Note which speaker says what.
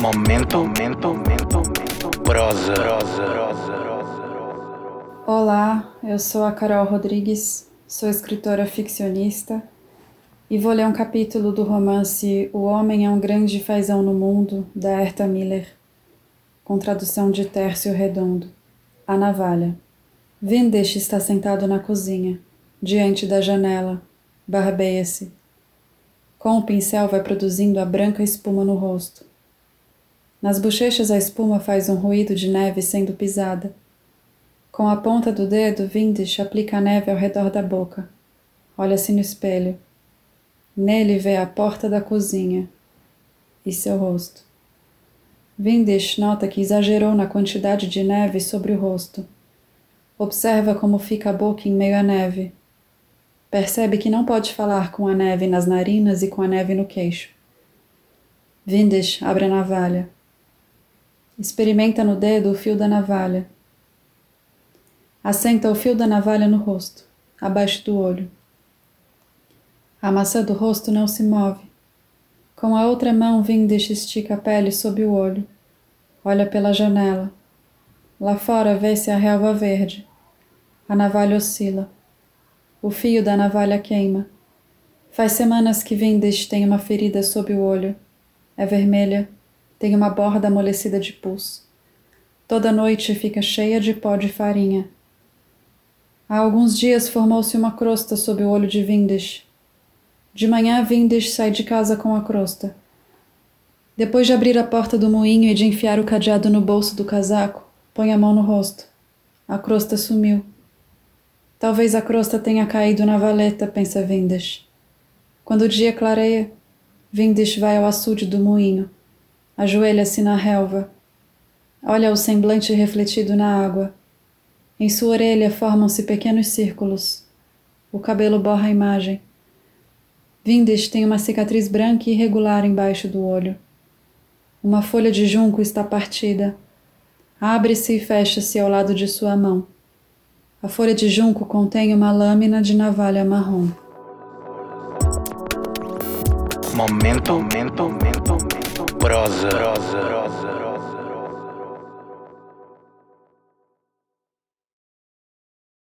Speaker 1: Momento, momento, momento. Prosa.
Speaker 2: Olá, eu sou a Carol Rodrigues, sou escritora ficcionista e vou ler um capítulo do romance O Homem é um Grande Fazão no Mundo, da Herta Miller, com tradução de Tércio Redondo. A Navalha. Vindish está sentado na cozinha, diante da janela, barbeia-se. Com o pincel vai produzindo a branca espuma no rosto. Nas bochechas a espuma faz um ruído de neve sendo pisada. Com a ponta do dedo, Vindish aplica a neve ao redor da boca. Olha-se no espelho. Nele vê a porta da cozinha e seu rosto. Vindish nota que exagerou na quantidade de neve sobre o rosto. Observa como fica a boca em meio à neve. Percebe que não pode falar com a neve nas narinas e com a neve no queixo. Vindish abre a navalha. Experimenta no dedo o fio da navalha. Assenta o fio da navalha no rosto, abaixo do olho. A maçã do rosto não se move. Com a outra mão, Vindish estica a pele sob o olho. Olha pela janela. Lá fora vê-se a relva verde. A navalha oscila. O fio da navalha queima. Faz semanas que Vindish tem uma ferida sob o olho. É vermelha tem uma borda amolecida de pus. Toda noite fica cheia de pó de farinha. Há alguns dias formou-se uma crosta sob o olho de Vindish. De manhã, Vindish sai de casa com a crosta. Depois de abrir a porta do moinho e de enfiar o cadeado no bolso do casaco, põe a mão no rosto. A crosta sumiu. Talvez a crosta tenha caído na valeta, pensa Vindish. Quando o dia clareia, Vindish vai ao açude do moinho. Ajoelha-se na relva. Olha o semblante refletido na água. Em sua orelha formam-se pequenos círculos. O cabelo borra a imagem. Vindish tem uma cicatriz branca e irregular embaixo do olho. Uma folha de junco está partida. Abre-se e fecha-se ao lado de sua mão. A folha de junco contém uma lâmina de navalha marrom.
Speaker 1: Momento, momento, momento, momento. Prosa, prosa, prosa.